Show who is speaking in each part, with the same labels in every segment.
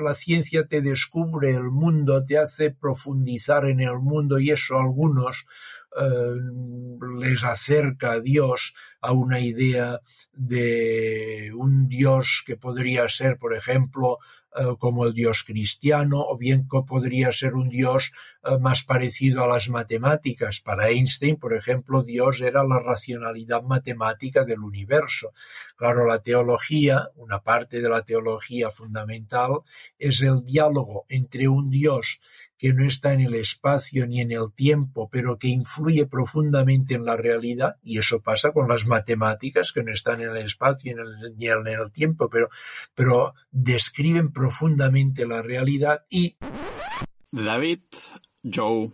Speaker 1: la ciencia te descubre el mundo, te hace profundizar en el mundo y eso a algunos eh, les acerca a Dios a una idea de un Dios que podría ser, por ejemplo, eh, como el Dios cristiano, o bien que podría ser un Dios más parecido a las matemáticas. Para Einstein, por ejemplo, Dios era la racionalidad matemática del universo. Claro, la teología, una parte de la teología fundamental, es el diálogo entre un Dios que no está en el espacio ni en el tiempo, pero que influye profundamente en la realidad, y eso pasa con las matemáticas, que no están en el espacio ni en el, tiempo, pero, pero describen profundamente la realidad y...
Speaker 2: David Joe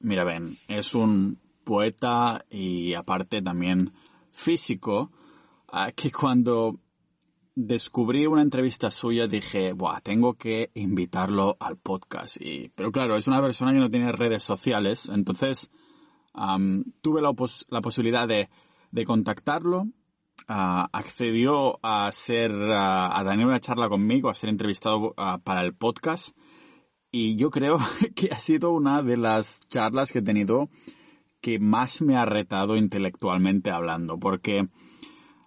Speaker 2: Miraben es un poeta y aparte también físico, que cuando descubrí una entrevista suya, dije, Buah, tengo que invitarlo al podcast. Y, pero claro, es una persona que no tiene redes sociales, entonces tuve la, la, posibilidad de, de contactarlo. Accedió a hacer, a tener una charla conmigo, a ser entrevistado para el podcast. Y yo creo que ha sido una de las charlas que he tenido que más me ha retado intelectualmente hablando, porque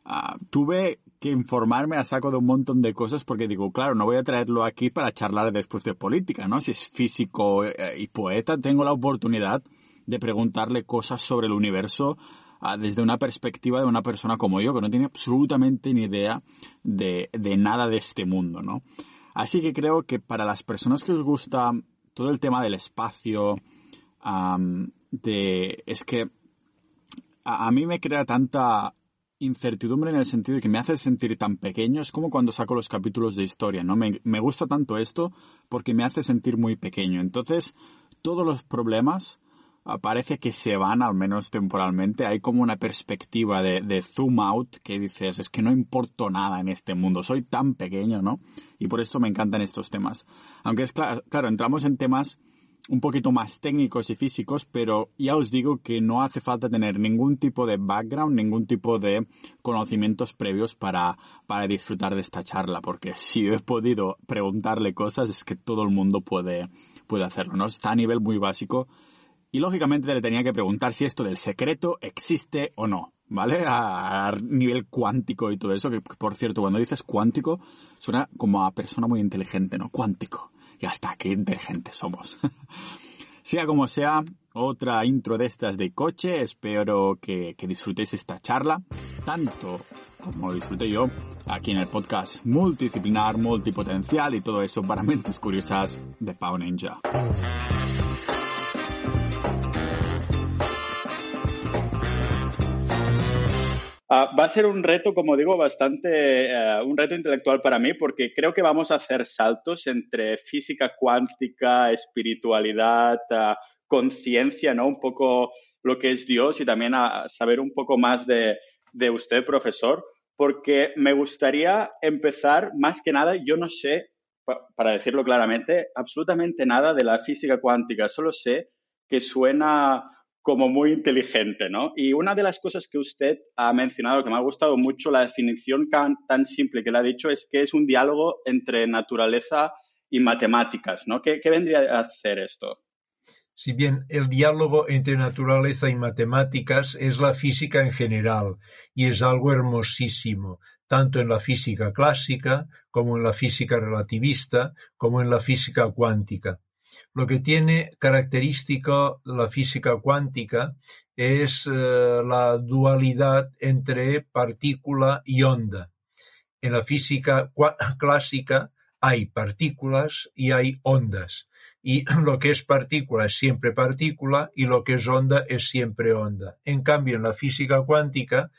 Speaker 2: ah, tuve que informarme a saco de un montón de cosas porque digo, claro, no voy a traerlo aquí para charlar después de política, ¿no? Si es físico eh, y poeta, tengo la oportunidad de preguntarle cosas sobre el universo ah, desde una perspectiva de una persona como yo, que no tiene absolutamente ni idea de, nada de este mundo, ¿no? Así que creo que para las personas que os gusta todo el tema del espacio, de, es que a mí me crea tanta incertidumbre en el sentido de que me hace sentir tan pequeño. Es como cuando saco los capítulos de historia, ¿no? Me, gusta tanto esto porque me hace sentir muy pequeño. Entonces, todos los problemas parece que se van, al menos temporalmente. Hay como una perspectiva de, zoom out que dices, es que no importo nada en este mundo, soy tan pequeño, ¿no? Y por eso me encantan estos temas. Aunque es claro, claro entramos en temas un poquito más técnicos y físicos, pero ya os digo que no hace falta tener ningún tipo de background, ningún tipo de conocimientos previos para, para disfrutar de esta charla, porque si he podido preguntarle cosas es que todo el mundo puede, puede hacerlo, ¿no? Está a nivel muy básico y lógicamente le tenía que preguntar si esto del secreto existe o no, ¿vale? A, nivel cuántico y todo eso, que por cierto, cuando dices cuántico, suena como a persona muy inteligente, ¿no? Cuántico. Y hasta qué inteligentes somos. sea como sea, otra intro de estas de coche. Espero que, disfrutéis esta charla, tanto como disfruté yo aquí en el podcast multidisciplinar, multipotencial y todo eso para mentes curiosas de Pau Ninja.
Speaker 3: Ah, va a ser un reto, como digo, bastante, eh, un reto intelectual para mí, porque creo que vamos a hacer saltos entre física cuántica, espiritualidad, ah, conciencia, ¿no? Un poco lo que es Dios y también a saber un poco más de, de usted, profesor, porque me gustaría empezar, más que nada, yo no sé, para decirlo claramente, absolutamente nada de la física cuántica, solo sé que suena como muy inteligente, ¿no? Y una de las cosas que usted ha mencionado, que me ha gustado mucho, la definición tan, simple que le ha dicho, es que es un diálogo entre naturaleza y matemáticas, ¿no? ¿Qué, vendría a ser esto?
Speaker 1: Si bien el diálogo entre naturaleza y matemáticas es la física en general y es algo hermosísimo, tanto en la física clásica como en la física relativista, como en la física cuántica. Lo que tiene característico la física cuántica es eh, la dualidad entre partícula y onda. En la física clásica hay partículas y hay ondas. Y lo que es partícula es siempre partícula y lo que es onda es siempre onda. En cambio, en la física cuántica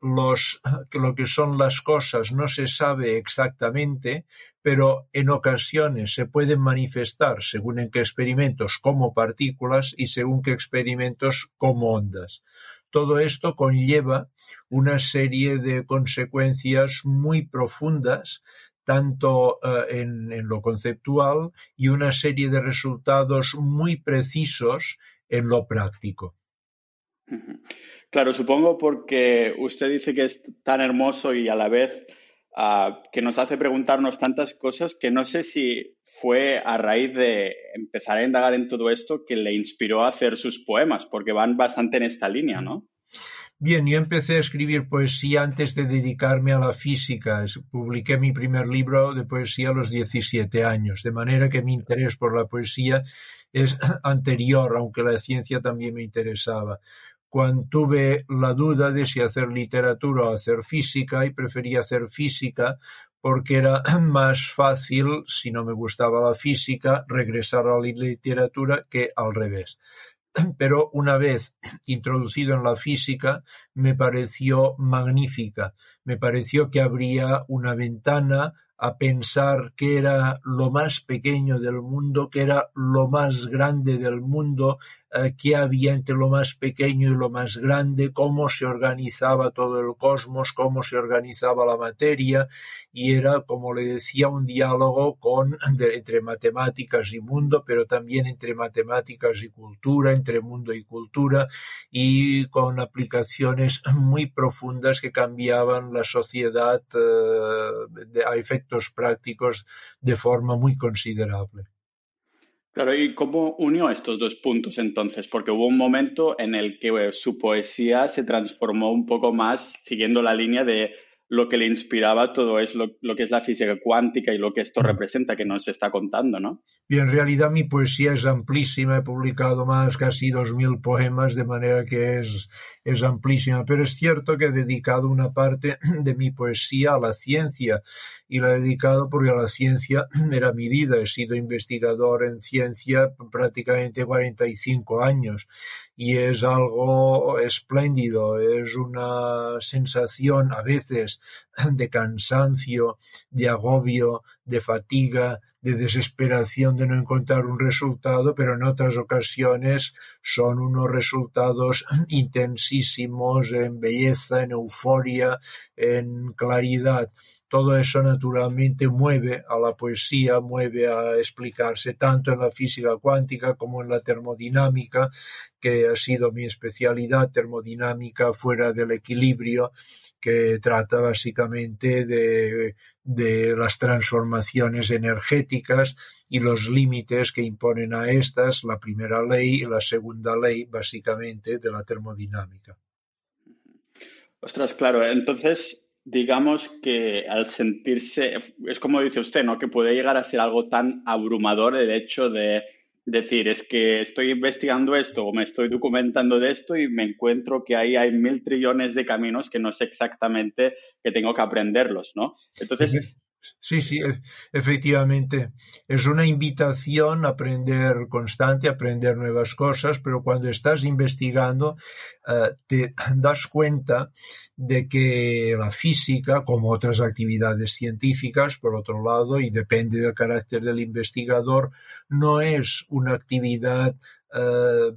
Speaker 1: lo que son las cosas no se sabe exactamente, pero en ocasiones se pueden manifestar, según en qué experimentos, como partículas y según qué experimentos, como ondas. Todo esto conlleva una serie de consecuencias muy profundas, tanto eh, en lo conceptual y una serie de resultados muy precisos en lo práctico.
Speaker 3: Claro, supongo porque usted dice que es tan hermoso y a la vez ah, que nos hace preguntarnos tantas cosas que no sé si fue a raíz de empezar a indagar en todo esto que le inspiró a hacer sus poemas, porque van bastante en esta línea, ¿no?
Speaker 1: Bien, yo empecé a escribir poesía antes de dedicarme a la física. Publiqué mi primer libro de poesía a los 17 años, de manera que mi interés por la poesía es anterior, aunque la ciencia también me interesaba. Cuando tuve la duda de si hacer literatura o hacer física, y preferí hacer física porque era más fácil, si no me gustaba la física, regresar a la literatura que al revés. Pero una vez introducido en la física me pareció magnífica, me pareció que habría una ventana a pensar que era lo más pequeño del mundo, que era lo más grande del mundo, qué había entre lo más pequeño y lo más grande, cómo se organizaba todo el cosmos, cómo se organizaba la materia, y era, como le decía, un diálogo con, entre matemáticas y mundo, pero también entre matemáticas y cultura, entre mundo y cultura, y con aplicaciones muy profundas que cambiaban la sociedad eh, a efectos prácticos de forma muy considerable.
Speaker 3: Claro, ¿y cómo unió estos dos puntos entonces? Porque hubo un momento en el que su poesía se transformó un poco más siguiendo la línea de lo que le inspiraba todo es lo, que es la física cuántica y lo que esto representa que nos está contando, ¿no?
Speaker 1: Y en realidad mi poesía es amplísima, he publicado más, casi dos mil poemas, de manera que es, es amplísima, pero es cierto que he dedicado una parte de mi poesía a la ciencia y la he dedicado porque la ciencia era mi vida, he sido investigador en ciencia prácticamente 45 años y es algo espléndido, es una sensación a veces de cansancio, de agobio, de fatiga, de desesperación de no encontrar un resultado, pero en otras ocasiones son unos resultados intensísimos en belleza, en euforia, en claridad todo eso naturalmente mueve a la poesía, mueve a explicarse tanto en la física cuántica como en la termodinámica, que ha sido mi especialidad, termodinámica fuera del equilibrio, que trata básicamente de, las transformaciones energéticas y los límites que imponen a estas la primera ley y la segunda ley básicamente de la termodinámica.
Speaker 3: Ostras, claro, entonces digamos que al sentirse, es como dice usted, ¿no? Que puede llegar a ser algo tan abrumador el hecho de decir, es que estoy investigando esto o me estoy documentando de esto y me encuentro que ahí hay mil trillones de caminos que no sé exactamente que tengo que aprenderlos, ¿no? Entonces,
Speaker 1: Sí, sí, e, efectivamente. Es una invitación a aprender constante, a aprender nuevas cosas, pero cuando estás investigando eh, te das cuenta de que la física, como otras actividades científicas, por otro lado, y depende del carácter del investigador, no es una actividad eh,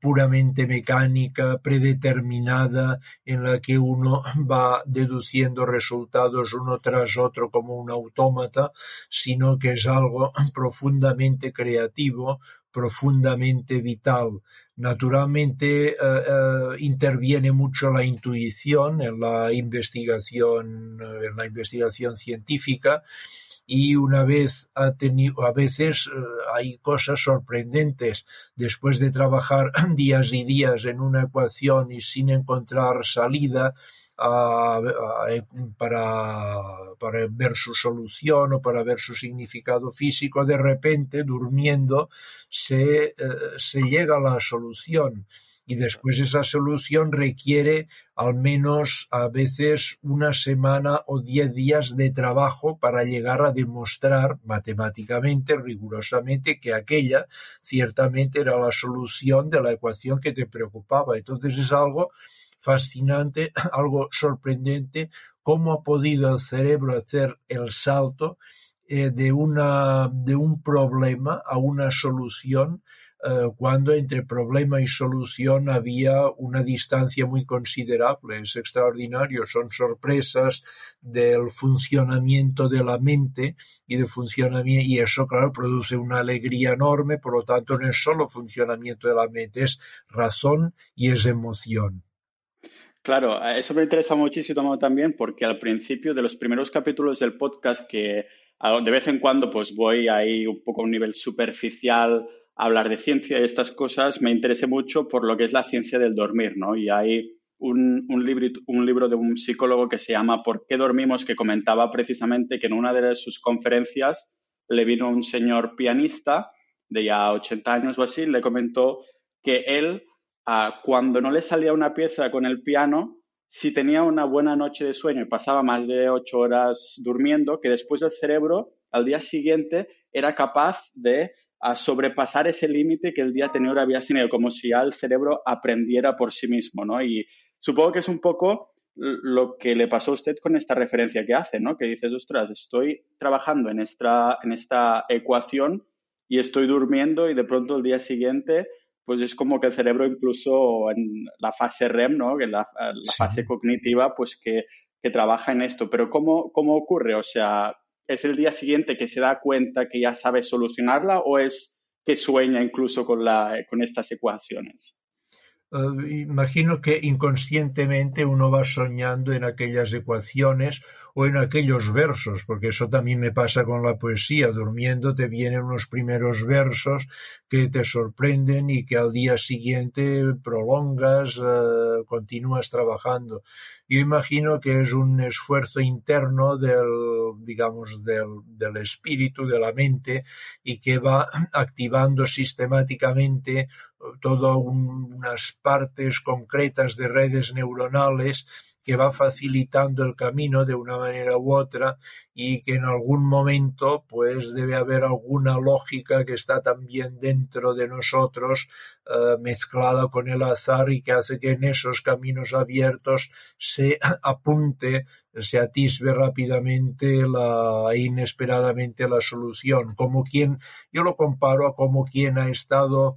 Speaker 1: puramente mecánica, predeterminada, en la que uno va deduciendo resultados uno tras otro como un autómata, sino que es algo profundamente creativo, profundamente vital. Naturalmente eh, eh, interviene mucho la intuición en la investigación, en la investigación científica y una vez ha tenido, a veces eh, hay cosas sorprendentes después de trabajar días y días en una ecuación y sin encontrar salida para, ver su solución o para ver su significado físico, de repente, durmiendo, se, eh, se llega a la solución y después esa solución requiere al menos a veces una semana o diez días de trabajo para llegar a demostrar matemáticamente, rigurosamente, que aquella ciertamente era la solución de la ecuación que te preocupaba. Entonces es algo fascinante, algo sorprendente, cómo ha podido el cerebro hacer el salto eh, de, una, de un problema a una solución eh, cuando entre problema y solución había una distancia muy considerable. Es extraordinario, son sorpresas del funcionamiento de la mente y de funcionamiento, y eso, claro, produce una alegría enorme, por lo tanto, no es solo funcionamiento de la mente, es razón y es emoción.
Speaker 3: Claro, eso me interesa muchísimo también porque al principio de los primeros capítulos del podcast que de vez en cuando pues voy ahí un poco a un nivel superficial a hablar de ciencia y estas cosas, me interesa mucho por lo que es la ciencia del dormir, ¿no? Y hay un, un, libro, un libro de un psicólogo que se llama ¿Por qué dormimos? que comentaba precisamente que en una de sus conferencias le vino un señor pianista de ya 80 años o así, le comentó que él cuando no le salía una pieza con el piano, si tenía una buena noche de sueño y pasaba más de ocho horas durmiendo, que después el cerebro al día siguiente era capaz de sobrepasar ese límite que el día anterior había tenido, como si ya el cerebro aprendiera por sí mismo, ¿no? Y supongo que es un poco lo que le pasó a usted con esta referencia que hace, ¿no? Que dices, ostras, estoy trabajando en esta, en esta ecuación y estoy durmiendo y de pronto el día siguiente pues es como que el cerebro incluso en la fase REM, ¿no? En la, la fase cognitiva, pues que, que, trabaja en esto. Pero ¿cómo, ¿cómo ocurre? O sea, ¿es el día siguiente que se da cuenta que ya sabe solucionarla o es que sueña incluso con, la, con estas ecuaciones?
Speaker 1: Uh, imagino que inconscientemente uno va soñando en aquellas ecuaciones o en aquellos versos, porque eso también me pasa con la poesía. Durmiendo te vienen unos primeros versos que te sorprenden y que al día siguiente prolongas, uh, continúas trabajando. Yo imagino que es un esfuerzo interno del, digamos, del, del espíritu, de la mente, y que va activando sistemáticamente todas unas partes concretas de redes neuronales que va facilitando el camino de una manera u otra y que en algún momento pues debe haber alguna lógica que está también dentro de nosotros uh, mezclada con el azar y que hace que en esos caminos abiertos se apunte se atisbe rápidamente la, inesperadamente la solución, como quien, yo lo comparo a como quien ha estado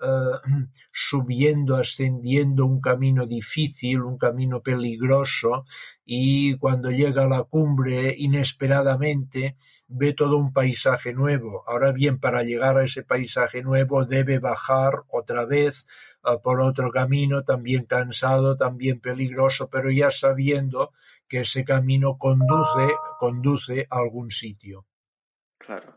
Speaker 1: uh, subiendo, ascendiendo un camino difícil, un camino peligroso, y cuando llega a la cumbre inesperadamente ve todo un paisaje nuevo. Ahora bien, para llegar a ese paisaje nuevo debe bajar otra vez uh, por otro camino, también cansado, también peligroso, pero ya sabiendo que ese camino conduce, conduce a algún sitio.
Speaker 3: Claro.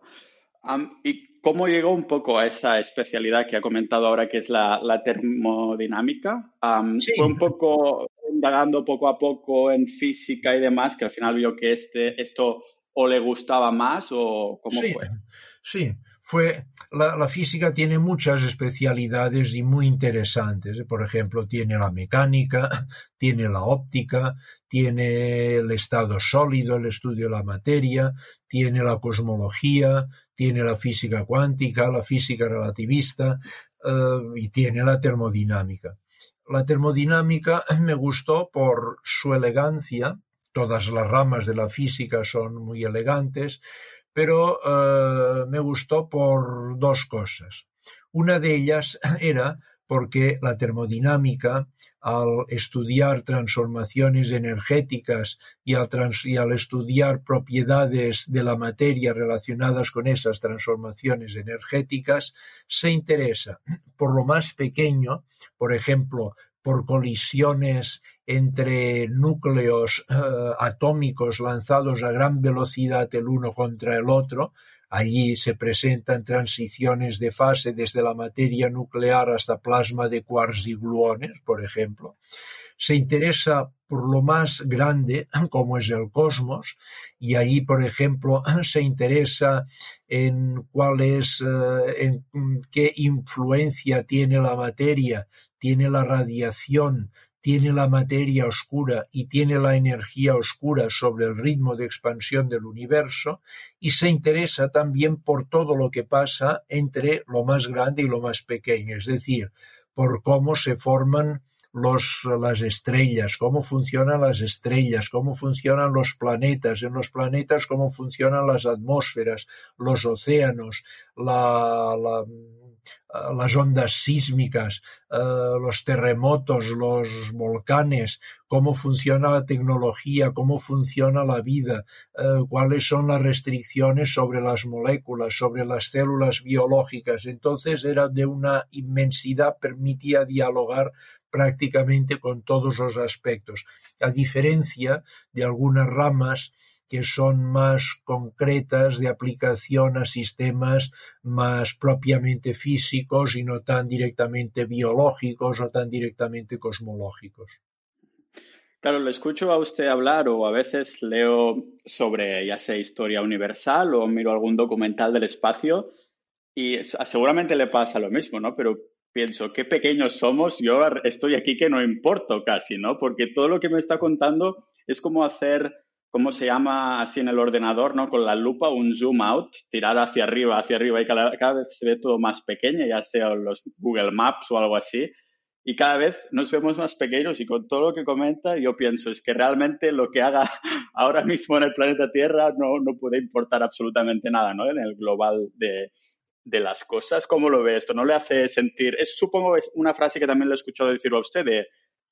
Speaker 3: ¿Y cómo llegó un poco a esa especialidad que ha comentado ahora, que es la, la termodinámica? Um, sí. Fue un poco indagando poco a poco en física y demás, que al final vio que este, esto o le gustaba más o cómo
Speaker 1: sí,
Speaker 3: fue.
Speaker 1: Sí, fue la, la, física tiene muchas especialidades y muy interesantes. Por ejemplo, tiene la mecánica, tiene la óptica, tiene el estado sólido, el estudio de la materia, tiene la cosmología, tiene la física cuántica, la física relativista uh, y tiene la termodinámica. La termodinámica me gustó por su elegancia, todas las ramas de la física son muy elegantes, pero uh, me gustó por dos cosas. Una de ellas era porque la termodinámica, al estudiar transformaciones energéticas y al, estudiar propiedades de la materia relacionadas con esas transformaciones energéticas, se interesa por lo más pequeño, por ejemplo, por colisiones entre núcleos uh, atómicos lanzados a gran velocidad el uno contra el otro. Allí se presentan transiciones de fase desde la materia nuclear hasta plasma de quarks y gluones, por ejemplo. Se interesa por lo más grande, como es el cosmos, y allí, por ejemplo, se interesa en cuál es, uh, en qué influencia tiene la materia tiene la radiación, tiene la materia oscura y tiene la energía oscura sobre el ritmo de expansión del universo y se interesa también por todo lo que pasa entre lo más grande y lo más pequeño, es decir, por cómo se forman los, las estrellas, cómo funcionan las estrellas, cómo funcionan los planetas, en los planetas cómo funcionan las atmósferas, los océanos, la, la las ondas sísmicas, uh, los terremotos, los volcanes, cómo funciona la tecnología, cómo funciona la vida, uh, cuáles son las restricciones sobre las moléculas, sobre las células biológicas. Entonces era de una inmensidad, permitía dialogar prácticamente con todos los aspectos, a diferencia de algunas ramas que son más concretas de aplicación a sistemas más propiamente físicos y no tan directamente biológicos o tan directamente cosmológicos.
Speaker 3: Claro, lo escucho a usted hablar o a veces leo sobre ya sea historia universal o miro algún documental del espacio y seguramente le pasa lo mismo, ¿no? Pero pienso, qué pequeños somos, yo estoy aquí que no importo casi, ¿no? Porque todo lo que me está contando es como hacer, ¿cómo se llama así en el ordenador, ¿no? Con la lupa, un zoom out, tirar hacia arriba, hacia arriba y cada, vez se ve todo más pequeño, ya sea los Google Maps o algo así y cada vez nos vemos más pequeños y con todo lo que comenta yo pienso es que realmente lo que haga ahora mismo en el planeta Tierra no, puede importar absolutamente nada ¿no? en el global de, las cosas. ¿Cómo lo ve esto? ¿No le hace sentir? Es, supongo es una frase que también le he escuchado decir a usted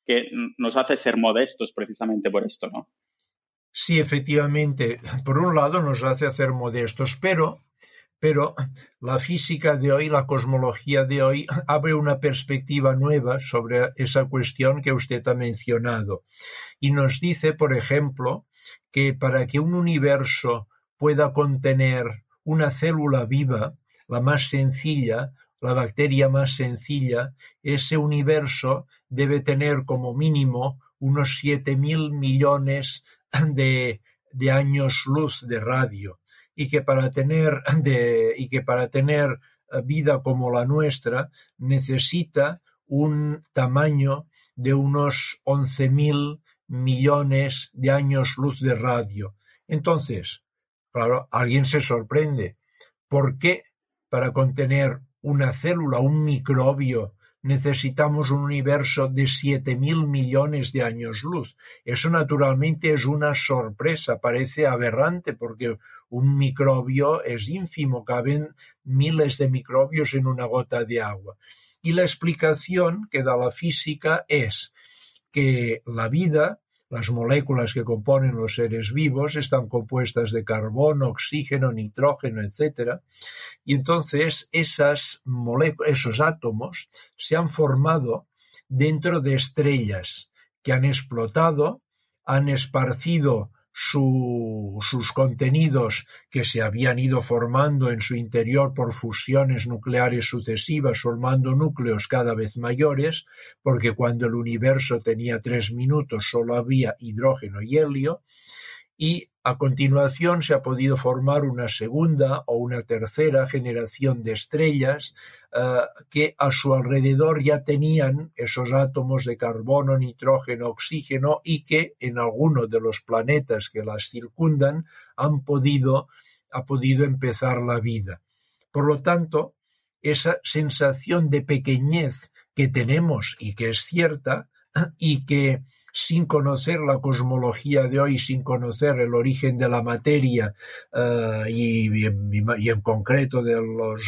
Speaker 3: que nos hace ser modestos precisamente por esto, ¿no?
Speaker 1: Sí, efectivamente. Por un lado nos hace ser modestos, pero pero la física de hoy, la cosmología de hoy, abre una perspectiva nueva sobre esa cuestión que usted ha mencionado. Y nos dice, por ejemplo, que para que un universo pueda contener una célula viva, la más sencilla, la bacteria más sencilla, ese universo debe tener como mínimo unos siete mil millones de, años luz de radio y que para tener de, y que para tener eh, vida como la nuestra necesita un tamaño de unos 11.000 millones de años luz de radio. Entonces, claro, alguien se sorprende. ¿Por qué para contener una célula, un microbio, necesitamos un universo de siete mil millones de años luz. Eso naturalmente es una sorpresa, parece aberrante porque un microbio es ínfimo, caben miles de microbios en una gota de agua. Y la explicación que da la física es que la vida las moléculas que componen los seres vivos están compuestas de carbono, oxígeno, nitrógeno, etc. Y entonces esas esos átomos se han formado dentro de estrellas que han explotado, han esparcido sus contenidos que se habían ido formando en su interior por fusiones nucleares sucesivas, formando núcleos cada vez mayores, porque cuando el universo tenía tres minutos solo había hidrógeno y helio, y a continuación se ha podido formar una segunda o una tercera generación de estrellas eh, que a su alrededor ya tenían esos átomos de carbono, nitrógeno, oxígeno y que en algunos de los planetas que las circundan han podido, ha podido empezar la vida. Por lo tanto, esa sensación de pequeñez que tenemos y que es cierta y que sin conocer la cosmología de hoy, sin conocer el origen de la materia uh, y, y, en concreto de los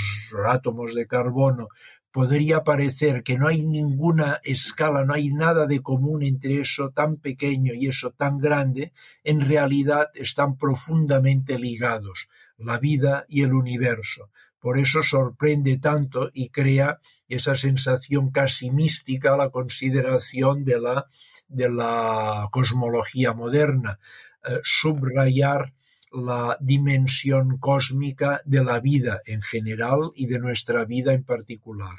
Speaker 1: átomos de carbono, podría parecer que no hay ninguna escala, no hay nada de común entre eso tan pequeño y eso tan grande, en realidad están profundamente ligados, la vida y el universo. Por eso sorprende tanto y crea esa sensación casi mística la consideración de la, de la cosmología moderna, eh, subrayar la dimensión cósmica de la vida en general y de nuestra vida en particular.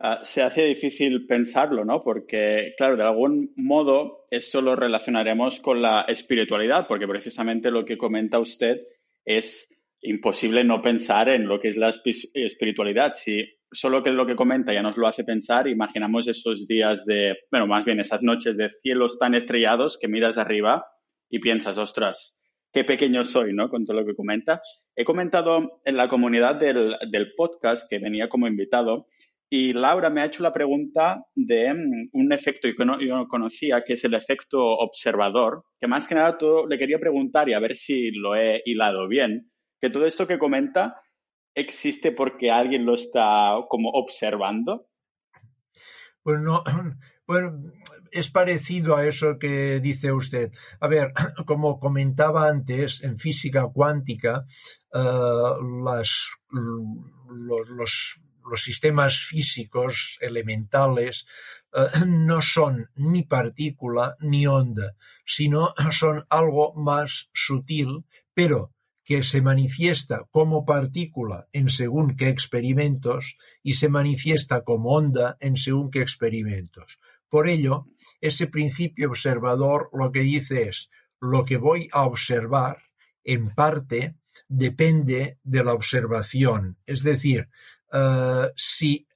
Speaker 3: Uh, se hace difícil pensarlo, ¿no? Porque, claro, de algún modo esto lo relacionaremos con la espiritualidad, porque precisamente lo que comenta usted es imposible no pensar en lo que es la espiritualidad. Si solo que lo que comenta ya nos lo hace pensar, imaginamos esos días de, bueno, más bien esas noches de cielos tan estrellados que miras arriba y piensas, ostras, qué pequeño soy, ¿no? Con todo lo que comenta. He comentado en la comunidad del, del podcast que venía como invitado y Laura me ha hecho la pregunta de mm, un efecto que no, yo no conocía, que es el efecto observador, que más que nada todo le quería preguntar y a ver si lo he hilado bien que todo esto que comenta existe porque alguien lo está como observando.
Speaker 1: Bueno, bueno, es parecido a eso que dice usted. A ver, como comentaba antes, en física cuántica, eh, las, los, los, sistemas físicos elementales no son ni partícula ni onda, sino son algo más sutil, pero que se manifiesta como partícula en según qué experimentos y se manifiesta como onda en según qué experimentos. Por ello, ese principio observador lo que dice es, lo que voy a observar, en parte, depende de la observación. Es decir, eh, si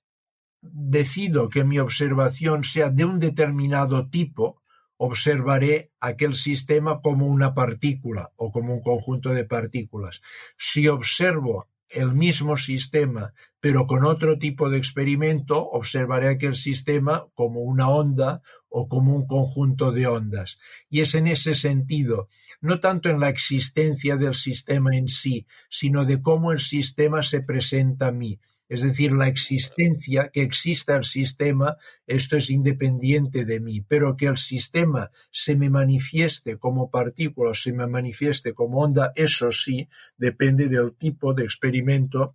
Speaker 1: decido que mi observación sea de un determinado tipo, observaré aquel sistema como una partícula o como un conjunto de partículas. Si observo el mismo sistema pero con otro tipo de experimento, observaré aquel sistema como una onda o como un conjunto de ondas. Y es en ese sentido, no tanto en la existencia del sistema en sí, sino de cómo el sistema se presenta a mí es decir, la existencia, que exista el sistema, esto es independiente de mí, pero que el sistema se me manifieste como partícula, se me manifieste como onda, eso sí, depende del tipo de experimento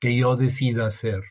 Speaker 1: que yo decida hacer.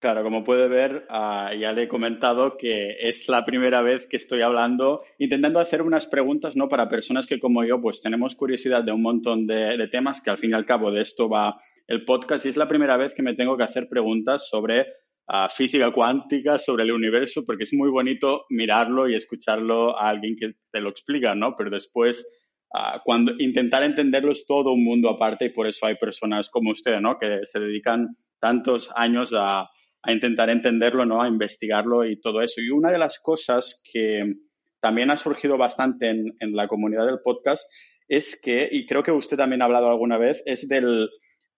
Speaker 3: Claro, como puede ver, ah, ya le he comentado que es la primera vez que estoy hablando, intentando hacer unas preguntas, ¿no? Para personas que como yo, pues tenemos curiosidad de un montón de temas, que al fin y al cabo de esto va el podcast y es la primera vez que me tengo que hacer preguntas sobre ah, física cuántica, sobre el universo, porque es muy bonito mirarlo y escucharlo a alguien que te lo explica, ¿no? Pero después, uh, cuando intentar entenderlo es todo un mundo aparte y por eso hay personas como usted, ¿no? Que se dedican tantos años a, a intentar entenderlo, ¿no? A investigarlo y todo eso. Y una de las cosas que también ha surgido bastante en, en la comunidad del podcast es que, y creo que usted también ha hablado alguna vez, es del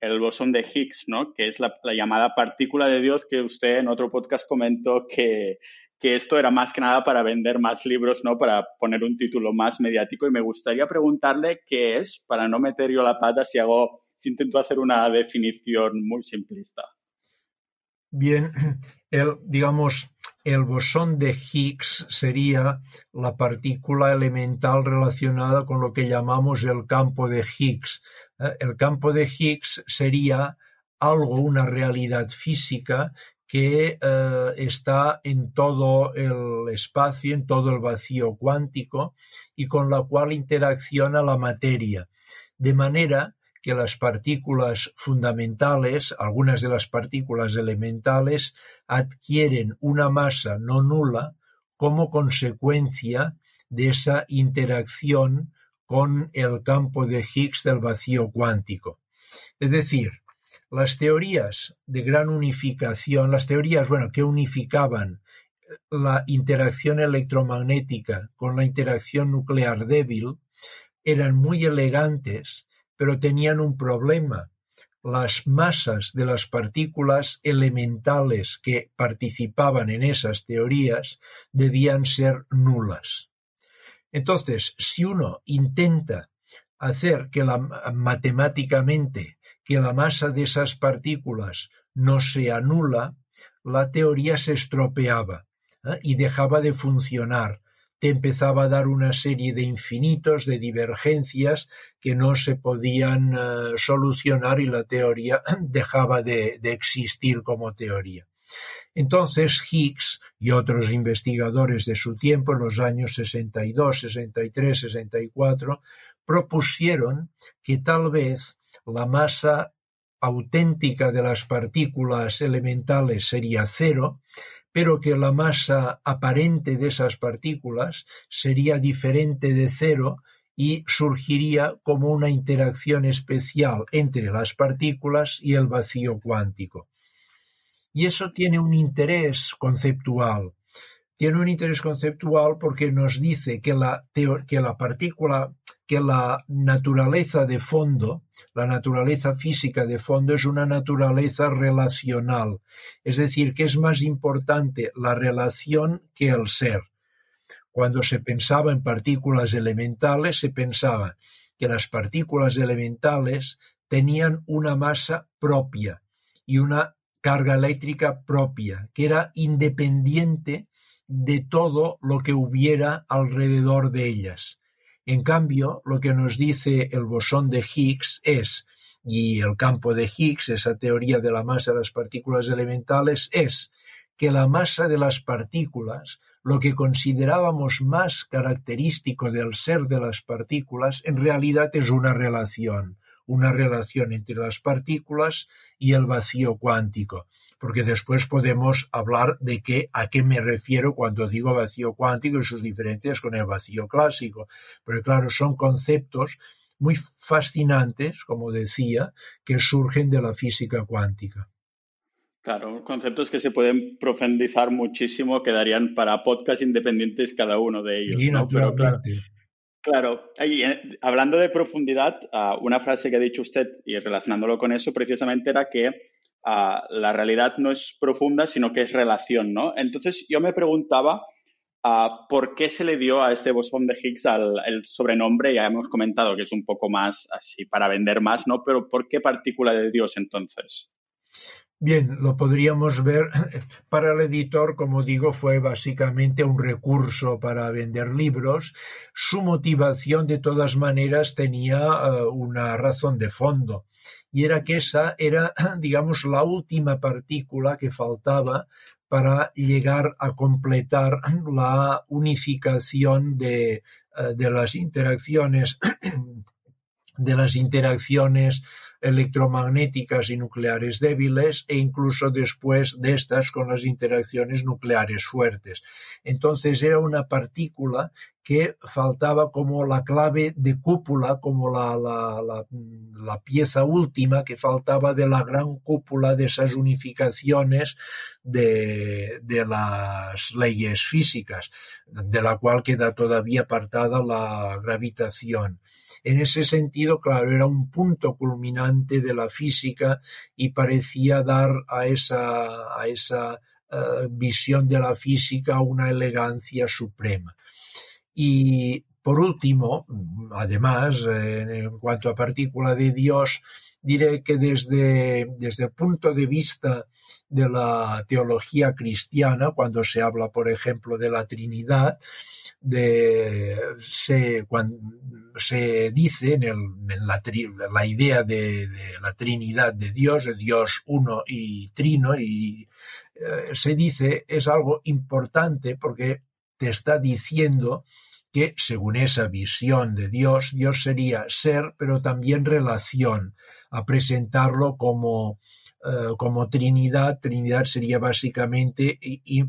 Speaker 3: el bosón de Higgs, ¿no? Que es la, llamada partícula de Dios que usted en otro podcast comentó que, que esto era más que nada para vender más libros, ¿no? Para poner un título más mediático. Y me gustaría preguntarle qué es, para no meter yo la pata si hago, si intento hacer una definición muy simplista.
Speaker 1: Bien, el, digamos, el bosón de Higgs sería la partícula elemental relacionada con lo que llamamos el campo de Higgs. Eh, el campo de Higgs sería algo, una realidad física que eh, está en todo el espacio, en todo el vacío cuántico y con la cual interacciona la materia. De manera que las partículas fundamentales, algunas de las partículas elementales, adquieren una masa no nula como consecuencia de esa interacción con el campo de Higgs del vacío cuántico. Es decir, las teorías de gran unificación, las teorías, bueno, que unificaban la interacción electromagnética con la interacción nuclear débil, eran muy elegantes pero tenían un problema. Las masas de las partículas elementales que participaban en esas teorías debían ser nulas. Entonces, si uno intenta hacer que matemáticamente que la masa de esas partículas no sea nula, la teoría se estropeaba ¿eh? y dejaba de funcionar te empezaba a dar una serie de infinitos, de divergencias que no se podían eh, solucionar y la teoría dejaba de, existir como teoría. Entonces Higgs y otros investigadores de su tiempo, en los años 62, 63, 64, propusieron que tal vez la masa auténtica de las partículas elementales sería cero, pero que la masa aparente de esas partículas sería diferente de cero y surgiría como una interacción especial entre las partículas y el vacío cuántico. Y eso tiene un interés conceptual. Tiene un interés conceptual porque nos dice que la, que la partícula que la naturaleza de fondo, la naturaleza física de fondo es una naturaleza relacional, es decir, que es más importante la relación que el ser. Cuando se pensaba en partículas elementales, se pensaba que las partículas elementales tenían una masa propia y una carga eléctrica propia, que era independiente de todo lo que hubiera alrededor de ellas. En cambio, lo que nos dice el bosón de Higgs es, y el campo de Higgs, esa teoría de la masa de las partículas elementales, es que la masa de las partículas, lo que considerábamos más característico del ser de las partículas, en realidad es una relación, una relación entre las partículas y el vacío cuántico, porque después podemos hablar de qué, a qué me refiero cuando digo vacío cuántico y sus diferencias con el vacío clásico. Pero claro, son conceptos muy fascinantes, como decía, que surgen de la física cuántica.
Speaker 3: Claro, conceptos que se pueden profundizar muchísimo, quedarían para podcast independientes cada uno de ellos. ¿no? Pero claro, claro eh, hablando de profundidad, ah, una frase que ha dicho usted y relacionándolo con eso precisamente era que ah, la realidad no es profunda, sino que es relación, ¿no? Entonces yo me preguntaba ah, por qué se le dio a este bosón de Higgs el sobrenombre, ya hemos comentado que es un poco más así para vender más, ¿no? Pero ¿por qué partícula de Dios entonces?
Speaker 1: Bien, lo podríamos ver para el editor, como digo, fue básicamente un recurso para vender libros. Su motivación, de todas maneras, tenía eh, una razón de fondo, y era que esa era, digamos, la última partícula que faltaba para llegar a completar la unificación de, eh, de las interacciones de las interacciones electromagnéticas y nucleares débiles e incluso después de estas con las interacciones nucleares fuertes. Entonces era una partícula que faltaba como la clave de cúpula, como la, la, la, pieza última que faltaba de la gran cúpula de esas unificaciones de, de las leyes físicas, de la cual queda todavía apartada la gravitación. En ese sentido, claro, era un punto culminante de la física y parecía dar a esa, a esa eh, visión de la física una elegancia suprema. Y por último, además, en cuanto a partícula de Dios, diré que desde, desde el punto de vista de la teología cristiana, cuando se habla, por ejemplo, de la Trinidad, de, se, cuando, se dice en, el, en la, la, idea de, la Trinidad de Dios, de Dios uno y trino, y eh, se dice es algo importante porque te está diciendo que según esa visión de Dios, Dios sería ser, pero también relación, a presentarlo como eh, como Trinidad, Trinidad sería básicamente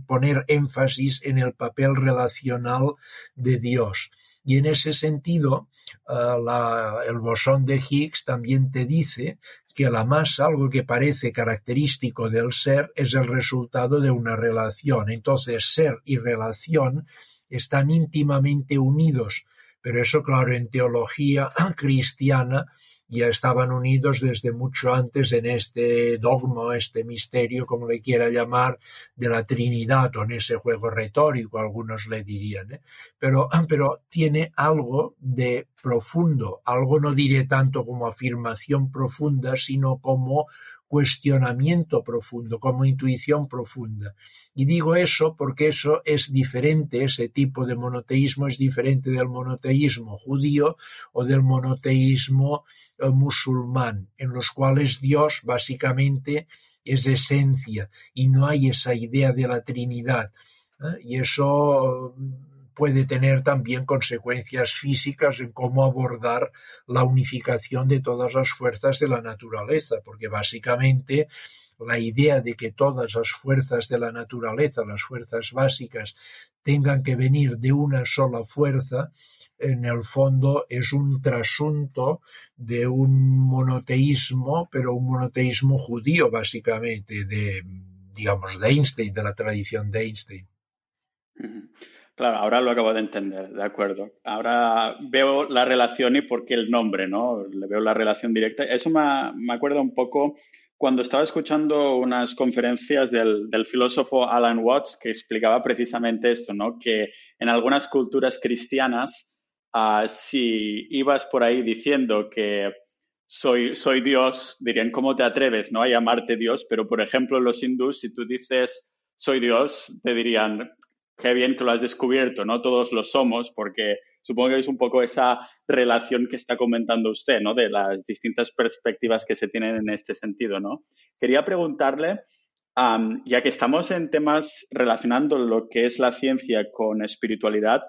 Speaker 1: poner énfasis en el papel relacional de Dios. Y en ese sentido, eh, el bosón de Higgs también te dice que la masa, algo que parece característico del ser, es el resultado de una relación. Entonces, ser y relación están íntimamente unidos. Pero eso, claro, en teología cristiana ya estaban unidos desde mucho antes en este dogma, este misterio, como le quiera llamar, de la Trinidad o en ese juego retórico, algunos le dirían. ¿eh? Pero, pero tiene algo de profundo, algo no diré tanto como afirmación profunda, sino como cuestionamiento profundo, como intuición profunda. Y digo eso porque eso es diferente, ese tipo de monoteísmo es diferente del monoteísmo judío o del monoteísmo eh, musulmán, en los cuales Dios básicamente es esencia y no hay esa idea de la Trinidad. ¿eh? Y eso puede tener también consecuencias físicas en cómo abordar la unificación de todas las fuerzas de la naturaleza, porque básicamente la idea de que todas las fuerzas de la naturaleza, las fuerzas básicas, tengan que venir de una sola fuerza, en el fondo es un trasunto de un monoteísmo, pero un monoteísmo judío, básicamente, de, digamos, de Einstein, de la tradición de Einstein.
Speaker 3: Claro, ahora lo acabo de entender, de acuerdo. Ahora veo la relación y por qué el nombre, ¿no? Le veo la relación directa. Eso me, me acuerda un poco cuando estaba escuchando unas conferencias del, del, filósofo Alan Watts que explicaba precisamente esto, ¿no? Que en algunas culturas cristianas, uh, si ibas por ahí diciendo que soy, soy Dios, dirían, ¿cómo te atreves, no? A llamarte Dios, pero por ejemplo, los hindús, si tú dices soy Dios, te dirían, qué bien que lo has descubierto, no todos lo somos, porque supongo que es un poco esa relación que está comentando usted, ¿no? De las distintas perspectivas que se tienen en este sentido, ¿no? Quería preguntarle, ya que estamos en temas relacionando lo que es la ciencia con espiritualidad,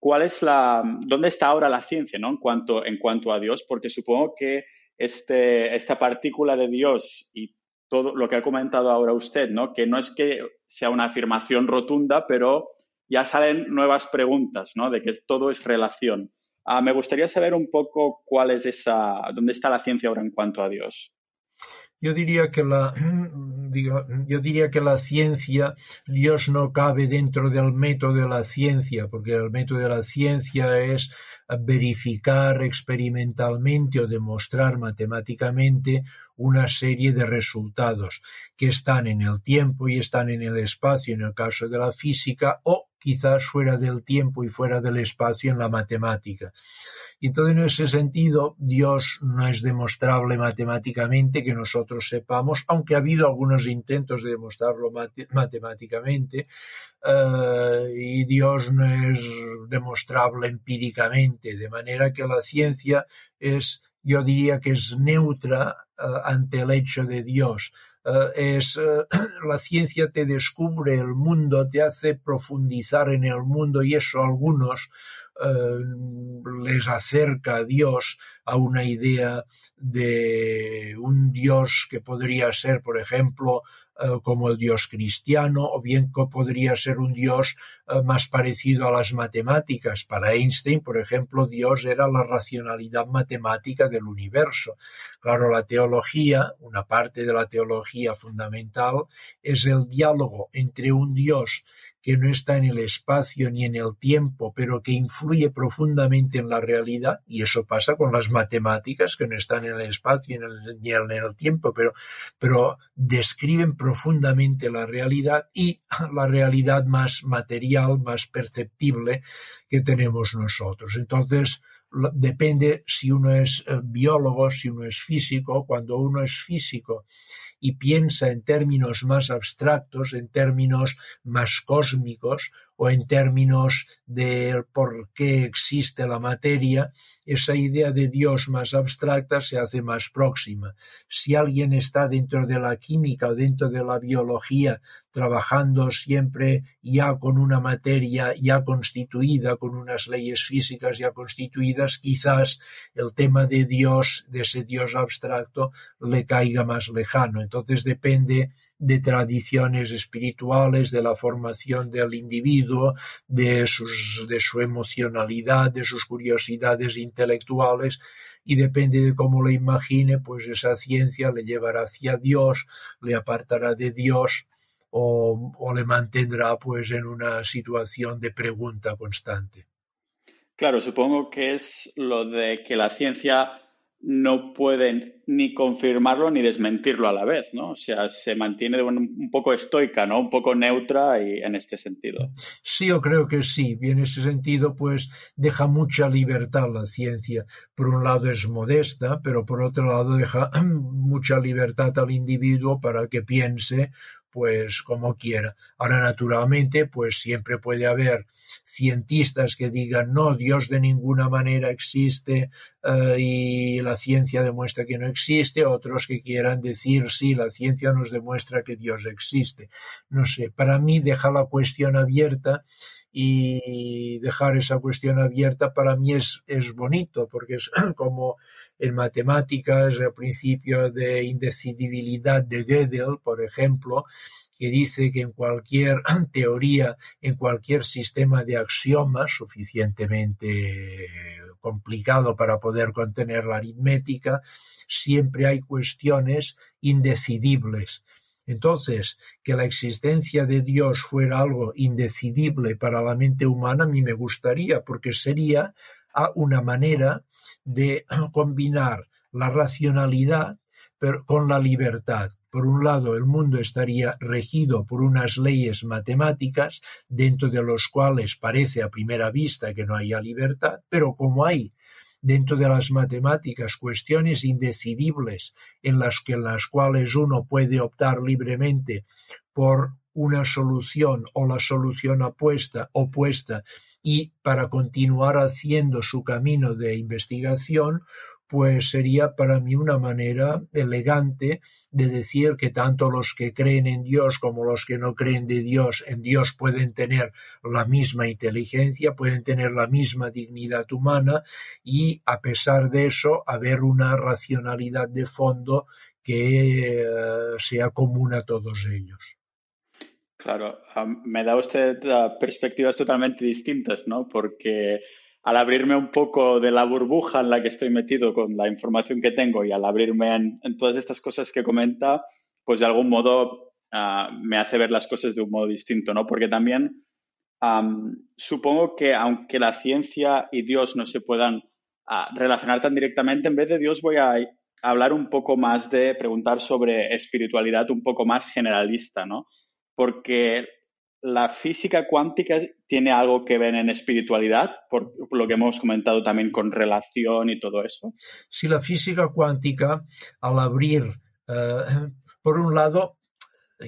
Speaker 3: ¿cuál es la, ¿dónde está ahora la ciencia ¿no? en, cuanto, en cuanto a Dios? Porque supongo que este, esta partícula de Dios y todo lo que ha comentado ahora usted, ¿no? que no es que sea una afirmación rotunda, pero ya salen nuevas preguntas, ¿no? de que todo es relación. Ah, me gustaría saber un poco cuál es esa, dónde está la ciencia ahora en cuanto a Dios.
Speaker 1: Yo diría que la, yo diría que la ciencia, Dios no cabe dentro del método de la ciencia, porque el método de la ciencia es verificar experimentalmente o demostrar matemáticamente una serie de resultados que están en el tiempo y están en el espacio en el caso de la física o quizás fuera del tiempo y fuera del espacio en la matemática. Y entonces, en ese sentido, Dios no es demostrable matemáticamente que nosotros sepamos, aunque ha habido algunos intentos de demostrarlo matemáticamente, eh, y Dios no es demostrable empíricamente, de manera que la ciencia es, yo diría que es neutra eh, ante el hecho de Dios. Eh, es la ciencia te descubre el mundo, te hace profundizar en el mundo y eso algunos les acerca a Dios a una idea de un Dios que podría ser, por ejemplo, eh, como el Dios cristiano, o bien que podría ser un Dios eh, más parecido a las matemáticas. Para Einstein, por ejemplo, Dios era la racionalidad matemática del universo. Claro, la teología, una parte de la teología fundamental, es el diálogo entre un Dios que no está en el espacio ni en el tiempo, pero que influye profundamente en la realidad, y eso pasa con las matemáticas, que no están en el espacio ni en el, tiempo, pero, pero describen profundamente la realidad y la realidad más material, más perceptible que tenemos nosotros. Entonces, depende si uno es eh, biólogo, si uno es físico, cuando uno es físico y piensa en términos más abstractos, en términos más cósmicos o en términos de por qué existe la materia, esa idea de Dios más abstracta se hace más próxima. Si alguien está dentro de la química o dentro de la biología trabajando siempre ya con una materia ya constituida, con unas leyes físicas ya constituidas, quizás el tema de Dios, de ese Dios abstracto, le caiga más lejano. Entonces depende de tradiciones espirituales, de la formación del individuo, de, sus, de su emocionalidad, de sus curiosidades intelectuales, y depende de cómo lo imagine, pues esa ciencia le llevará hacia Dios, le apartará de Dios o, o le mantendrá pues en una situación de pregunta constante.
Speaker 3: Claro, supongo que es lo de que la ciencia no pueden ni confirmarlo ni desmentirlo a la vez, ¿no? O sea, se mantiene un, poco estoica, ¿no? Un poco neutra y en este sentido.
Speaker 1: Sí, yo creo que sí. Y en ese sentido, pues deja mucha libertad la ciencia. Por un lado es modesta, pero por otro lado deja mucha libertad al individuo para que piense pues como quiera. Ahora, naturalmente, pues siempre puede haber cientistas que digan no, Dios de ninguna manera existe eh, y la ciencia demuestra que no existe, otros que quieran decir sí, la ciencia nos demuestra que Dios existe. No sé, para mí deja la cuestión abierta y dejar esa cuestión abierta para mí es, es bonito, porque es como en matemáticas el principio de indecidibilidad de Gödel, por ejemplo, que dice que en cualquier teoría, en cualquier sistema de axiomas suficientemente complicado para poder contener la aritmética, siempre hay cuestiones indecidibles entonces, que la existencia de Dios fuera algo indecidible para la mente humana, a mí me gustaría, porque sería una manera de combinar la racionalidad con la libertad. Por un lado, el mundo estaría regido por unas leyes matemáticas, dentro de los cuales parece a primera vista que no haya libertad, pero como hay dentro de las matemáticas cuestiones indecidibles en las que las cuales uno puede optar libremente por una solución o la solución opuesta, opuesta y para continuar haciendo su camino de investigación, pues sería para mí una manera elegante de decir que tanto los que creen en Dios como los que no creen de Dios en Dios pueden tener la misma inteligencia, pueden tener la misma dignidad humana y a pesar de eso haber una racionalidad de fondo que eh, sea común a todos ellos.
Speaker 3: Claro, me da usted perspectivas totalmente distintas, ¿no? Porque al abrirme un poco de la burbuja en la que estoy metido con la información que tengo y al abrirme en, todas estas cosas que comenta, pues de algún modo ah, me hace ver las cosas de un modo distinto, ¿no? Porque también supongo que aunque la ciencia y Dios no se puedan ah, relacionar tan directamente, en vez de Dios voy a hablar un poco más de preguntar sobre espiritualidad un poco más generalista, ¿no? Porque la física cuántica tiene algo que ver en espiritualidad, por, lo que hemos comentado también con relación y todo eso.
Speaker 1: Sí, la física cuántica, al abrir, eh, por un lado,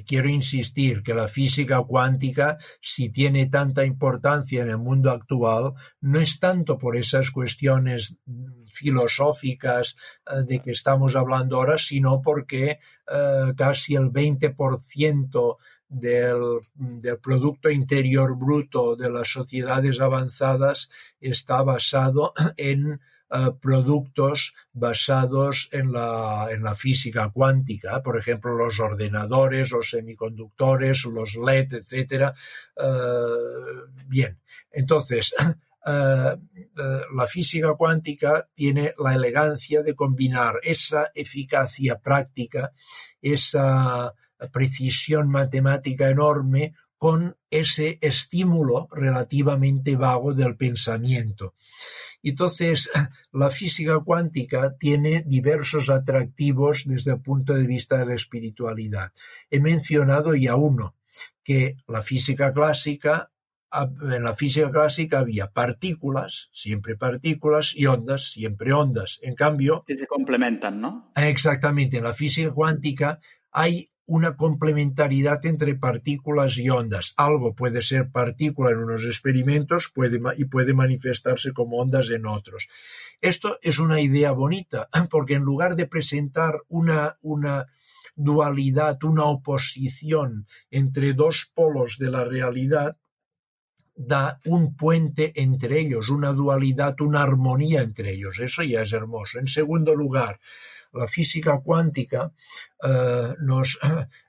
Speaker 1: quiero insistir que la física cuántica, si tiene tanta importancia en el mundo actual, no es tanto por esas cuestiones filosóficas eh, de que estamos hablando ahora, sino porque eh, casi el 20% del, Producto Interior Bruto de las sociedades avanzadas está basado en eh, productos basados en la, en la física cuántica, por ejemplo, los ordenadores, los semiconductores, los LED, etc. Eh, bien, entonces, eh, la física cuántica tiene la elegancia de combinar esa eficacia práctica, esa precisión matemática enorme con ese estímulo relativamente vago del pensamiento. Entonces, la física cuántica tiene diversos atractivos desde el punto de vista de la espiritualidad. He mencionado ya uno, que la física clásica en la física clásica había partículas, siempre partículas, y ondas, siempre ondas. En cambio...
Speaker 3: Que se complementan, ¿no?
Speaker 1: Exactamente. En la física cuántica hay una complementariedad entre partículas y ondas. Algo puede ser partícula en unos experimentos y puede manifestarse como ondas en otros. Esto es una idea bonita, porque en lugar de presentar una, una dualidad, una oposición entre dos polos de la realidad, da un puente entre ellos, una dualidad, una armonía entre ellos. Eso ya es hermoso. En segundo lugar, la física cuántica eh,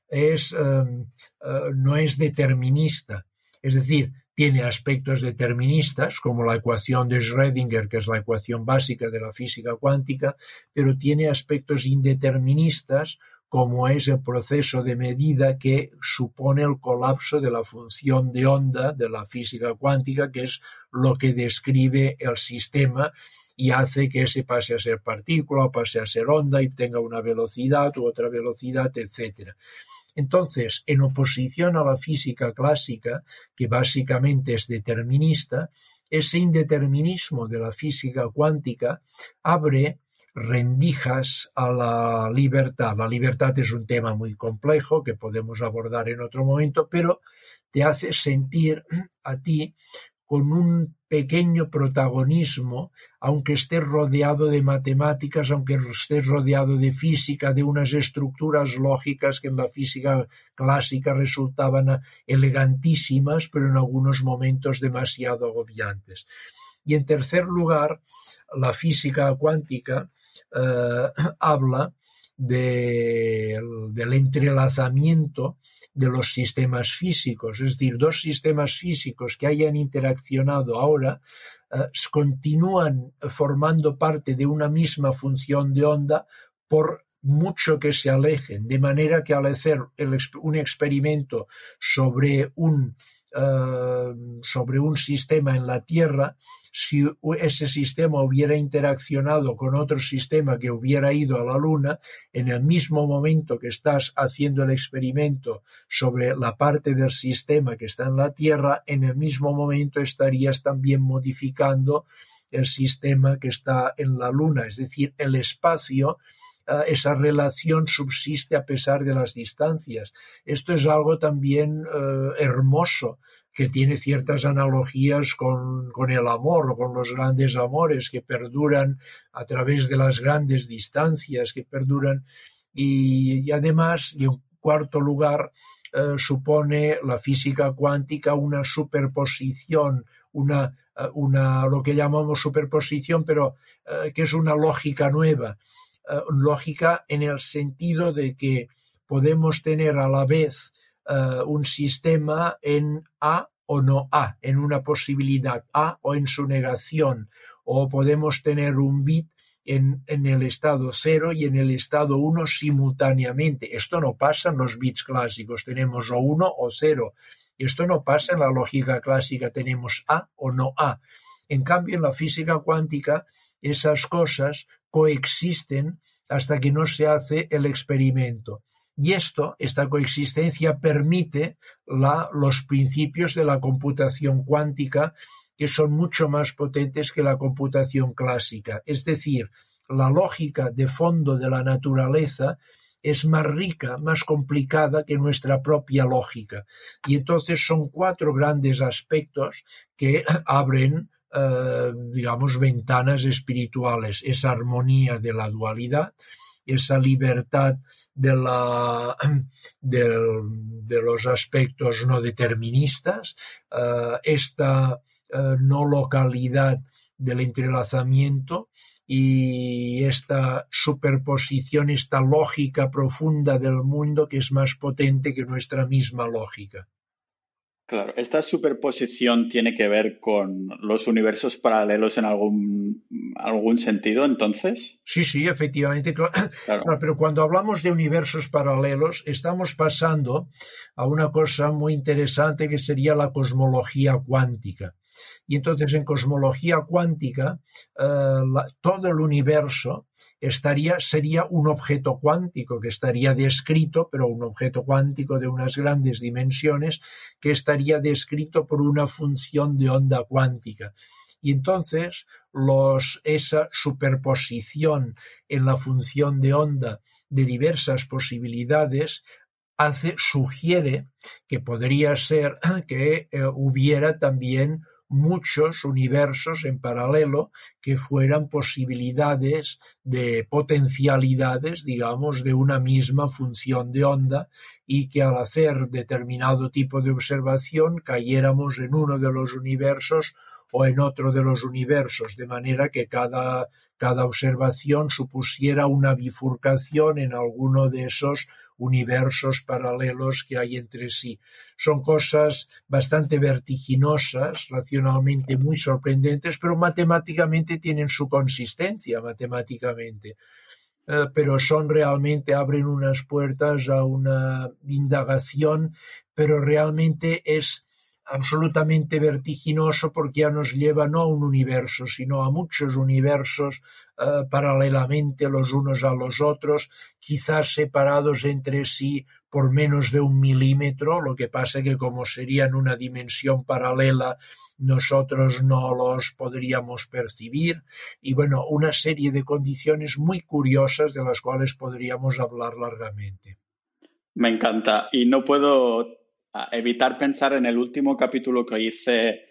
Speaker 1: em, eh, no es determinista, es decir, tiene aspectos deterministas, como la ecuación de Schrödinger, que es la ecuación básica de la física cuántica, pero tiene aspectos indeterministas, como es el proceso de medida que supone el colapso de la función de onda de la física cuántica, que es lo que describe el sistema y hace que ese pase a ser partícula, pase a ser onda y tenga una velocidad u otra velocidad, etc. Entonces, en oposición a la física clásica, que básicamente es determinista, ese indeterminismo de la física cuántica abre rendijas a la libertad. La libertad es un tema muy complejo que podemos abordar en otro momento, pero te hace sentir a ti con un pequeño protagonismo, aunque estés rodeado de matemáticas, aunque estés rodeado de física, de unas estructuras lógicas que en la física clásica resultaban elegantísimas, pero en algunos momentos demasiado agobiantes. Y en tercer lugar, la física cuántica eh, habla del entrelazamiento de los sistemas físicos, es decir, dos sistemas físicos que hayan interaccionado ahora eh, continúan formando parte de una misma función de onda por mucho que se alejen, de manera que al hacer un experimento sobre un, eh, sobre un sistema en la Tierra, si ese sistema hubiera interaccionado con otro sistema que hubiera ido a la Luna, en el mismo momento que estás haciendo el experimento sobre la parte del sistema que está en la Tierra, en el mismo momento estarías también modificando el sistema que está en la Luna, es decir, el espacio esa relación subsiste a pesar de las distancias. Esto es algo también eh, hermoso que tiene ciertas analogías con, con el amor, con los grandes amores que perduran a través de las grandes distancias, que perduran. Y, además, y en cuarto lugar, eh, supone la física cuántica una superposición, una, eh, una, lo que llamamos superposición, pero que es una lógica nueva, lógica en el sentido de que podemos tener a la vez un sistema en A o no A, en una posibilidad A o en su negación, o podemos tener un bit en, el estado 0 y en el estado 1 simultáneamente. Esto no pasa en los bits clásicos, tenemos o 1 o 0. Esto no pasa en la lógica clásica, tenemos A o no A. En cambio, en la física cuántica, esas cosas coexisten hasta que no se hace el experimento. Y esto, esta coexistencia, permite los principios de la computación cuántica que son mucho más potentes que la computación clásica. Es decir, la lógica de fondo de la naturaleza es más rica, más complicada que nuestra propia lógica. Y entonces son cuatro grandes aspectos que abren, eh, digamos, ventanas espirituales. Esa armonía de la dualidad, esa libertad de, la, de, los aspectos no deterministas, eh, esta eh, no localidad del entrelazamiento y esta superposición, esta lógica profunda del mundo que es más potente que nuestra misma lógica.
Speaker 3: Claro, esta superposición tiene que ver con los universos paralelos en algún, algún sentido, entonces.
Speaker 1: Sí, sí, efectivamente. Claro. Pero cuando hablamos de universos paralelos, estamos pasando a una cosa muy interesante que sería la cosmología cuántica. Y entonces en cosmología cuántica, eh, todo el universo estaría, sería un objeto cuántico que estaría descrito, pero un objeto cuántico de unas grandes dimensiones que estaría descrito por una función de onda cuántica. Y entonces esa superposición en la función de onda de diversas posibilidades hace, sugiere que podría ser que eh, hubiera también muchos universos en paralelo que fueran posibilidades de potencialidades, digamos, de una misma función de onda y que al hacer determinado tipo de observación cayéramos en uno de los universos o en otro de los universos, de manera que cada, cada observación supusiera una bifurcación en alguno de esos universos paralelos que hay entre sí. Son cosas bastante vertiginosas, racionalmente muy sorprendentes, pero matemáticamente tienen su consistencia, matemáticamente. Eh, pero son realmente, abren unas puertas a una indagación, pero realmente es absolutamente vertiginoso porque ya nos lleva no a un universo, sino a muchos universos eh, paralelamente los unos a los otros, quizás separados entre sí por menos de un milímetro, lo que pasa que como serían una dimensión paralela, nosotros no los podríamos percibir y bueno, una serie de condiciones muy curiosas de las cuales podríamos hablar largamente.
Speaker 3: Me encanta y no puedo evitar pensar en el último capítulo que hice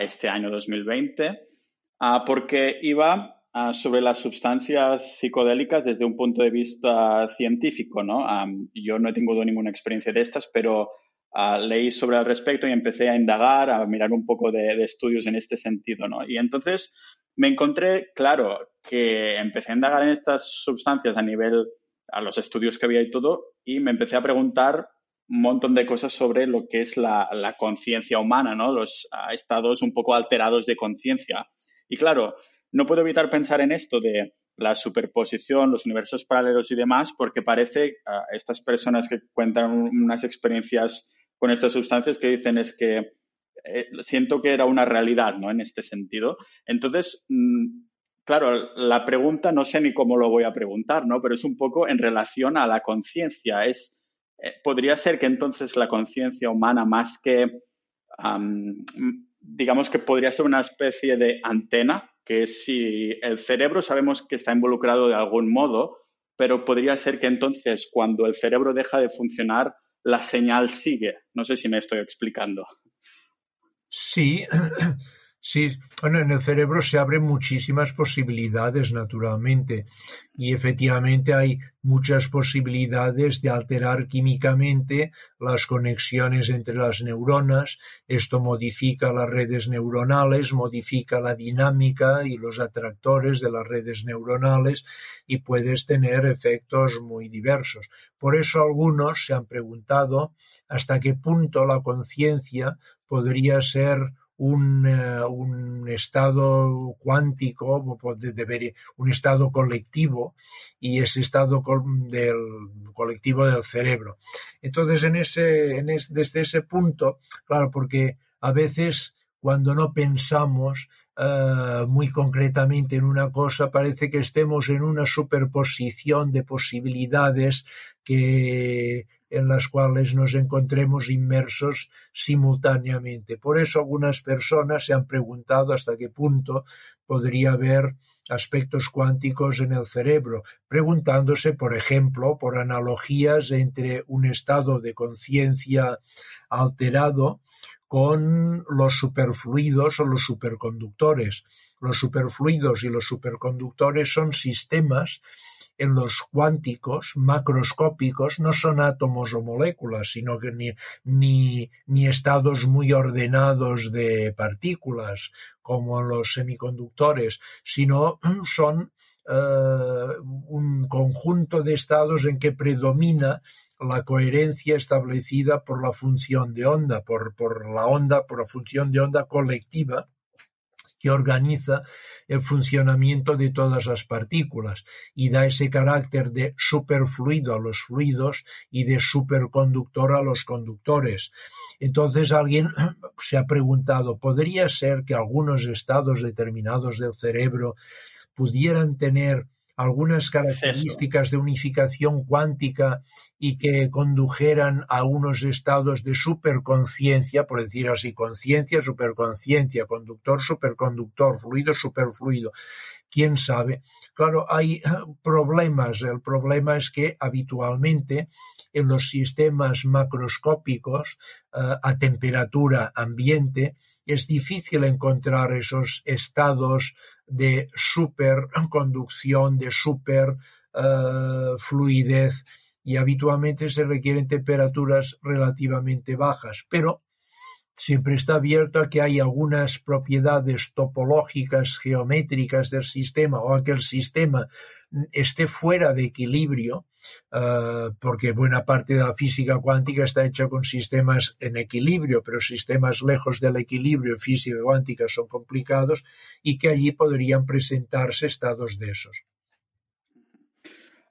Speaker 3: este año 2020, porque iba sobre las sustancias psicodélicas desde un punto de vista científico. ¿no? yo no he tenido ninguna experiencia de estas, pero leí sobre el respecto y empecé a indagar, a mirar un poco de, de, estudios en este sentido. ¿no? Y entonces me encontré, claro, que empecé a indagar en estas sustancias a nivel, a los estudios que había y todo, y me empecé a preguntar montón de cosas sobre lo que es la, conciencia humana, ¿no? Los estados un poco alterados de conciencia. Y claro, no puedo evitar pensar en esto de la superposición, los universos paralelos y demás, porque parece a estas personas que cuentan unas experiencias con estas sustancias que dicen es que eh, siento que era una realidad, ¿no? En este sentido. Entonces, mm, claro, la pregunta no sé ni cómo lo voy a preguntar, ¿no? Pero es un poco en relación a la conciencia. Es eh, podría ser que entonces la conciencia humana, más que, digamos que podría ser una especie de antena, que si el cerebro sabemos que está involucrado de algún modo, pero podría ser que entonces cuando el cerebro deja de funcionar, la señal sigue. No sé si me estoy explicando.
Speaker 1: Sí, Sí, bueno, en el cerebro se abren muchísimas posibilidades, naturalmente, y efectivamente hay muchas posibilidades de alterar químicamente las conexiones entre las neuronas. Esto modifica las redes neuronales, modifica la dinámica y los atractores de las redes neuronales y puedes tener efectos muy diversos. Por eso algunos se han preguntado hasta qué punto la conciencia podría ser un, eh, un estado cuántico, un estado colectivo y ese estado del colectivo del cerebro. Entonces, en ese, en desde ese punto, claro, porque a veces cuando no pensamos uh, muy concretamente en una cosa, parece que estemos en una superposición de posibilidades que en las cuales nos encontremos inmersos simultáneamente. Por eso algunas personas se han preguntado hasta qué punto podría haber aspectos cuánticos en el cerebro, preguntándose, por ejemplo, por analogías entre un estado de conciencia alterado con los superfluidos o los superconductores. Los superfluidos y los superconductores son sistemas en los cuánticos macroscópicos no son átomos o moléculas, sino que ni, ni, ni estados muy ordenados de partículas como los semiconductores, sino son uh, un conjunto de estados en que predomina la coherencia establecida por la función de onda, por, la onda, por la función de onda colectiva que organiza el funcionamiento de todas las partículas y da ese carácter de superfluido a los fluidos y de superconductor a los conductores. Entonces alguien se ha preguntado, ¿podría ser que algunos estados determinados del cerebro pudieran tener algunas características de unificación cuántica y que condujeran a unos estados de superconciencia, por decir así, conciencia, superconciencia, conductor, superconductor, fluido, superfluido. ¿Quién sabe? Claro, hay problemas. El problema es que habitualmente en los sistemas macroscópicos eh, a temperatura ambiente es difícil encontrar esos estados de superconducción, de super eh, fluidez y habitualmente se requieren temperaturas relativamente bajas, pero siempre está abierto a que hay algunas propiedades topológicas, geométricas del sistema o a que el sistema esté fuera de equilibrio, uh, porque buena parte de la física cuántica está hecha con sistemas en equilibrio, pero sistemas lejos del equilibrio en física cuántica son complicados y que allí podrían presentarse estados de esos.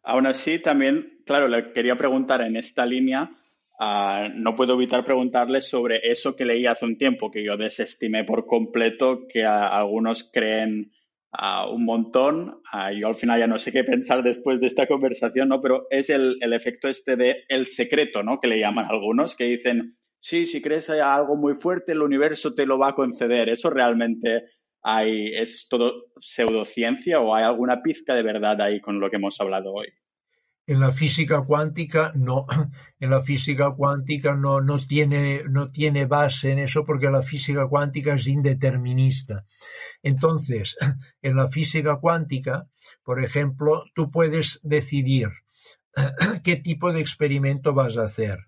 Speaker 3: Aún así, también, claro, le quería preguntar en esta línea, Uh, no puedo evitar preguntarle sobre eso que leí hace un tiempo, que yo desestimé por completo, que uh, algunos creen uh, un montón. yo al final ya no sé qué pensar después de esta conversación, ¿no? Pero es el, el, efecto este de el secreto, ¿no? Que le llaman algunos, que dicen, sí, si crees algo muy fuerte, el universo te lo va a conceder. ¿Eso realmente hay, es todo pseudociencia o hay alguna pizca de verdad ahí con lo que hemos hablado hoy?
Speaker 1: En la física cuántica no, en la física cuántica no, no, tiene, no tiene base en eso porque la física cuántica es indeterminista. Entonces, en la física cuántica, por ejemplo, tú puedes decidir qué tipo de experimento vas a hacer.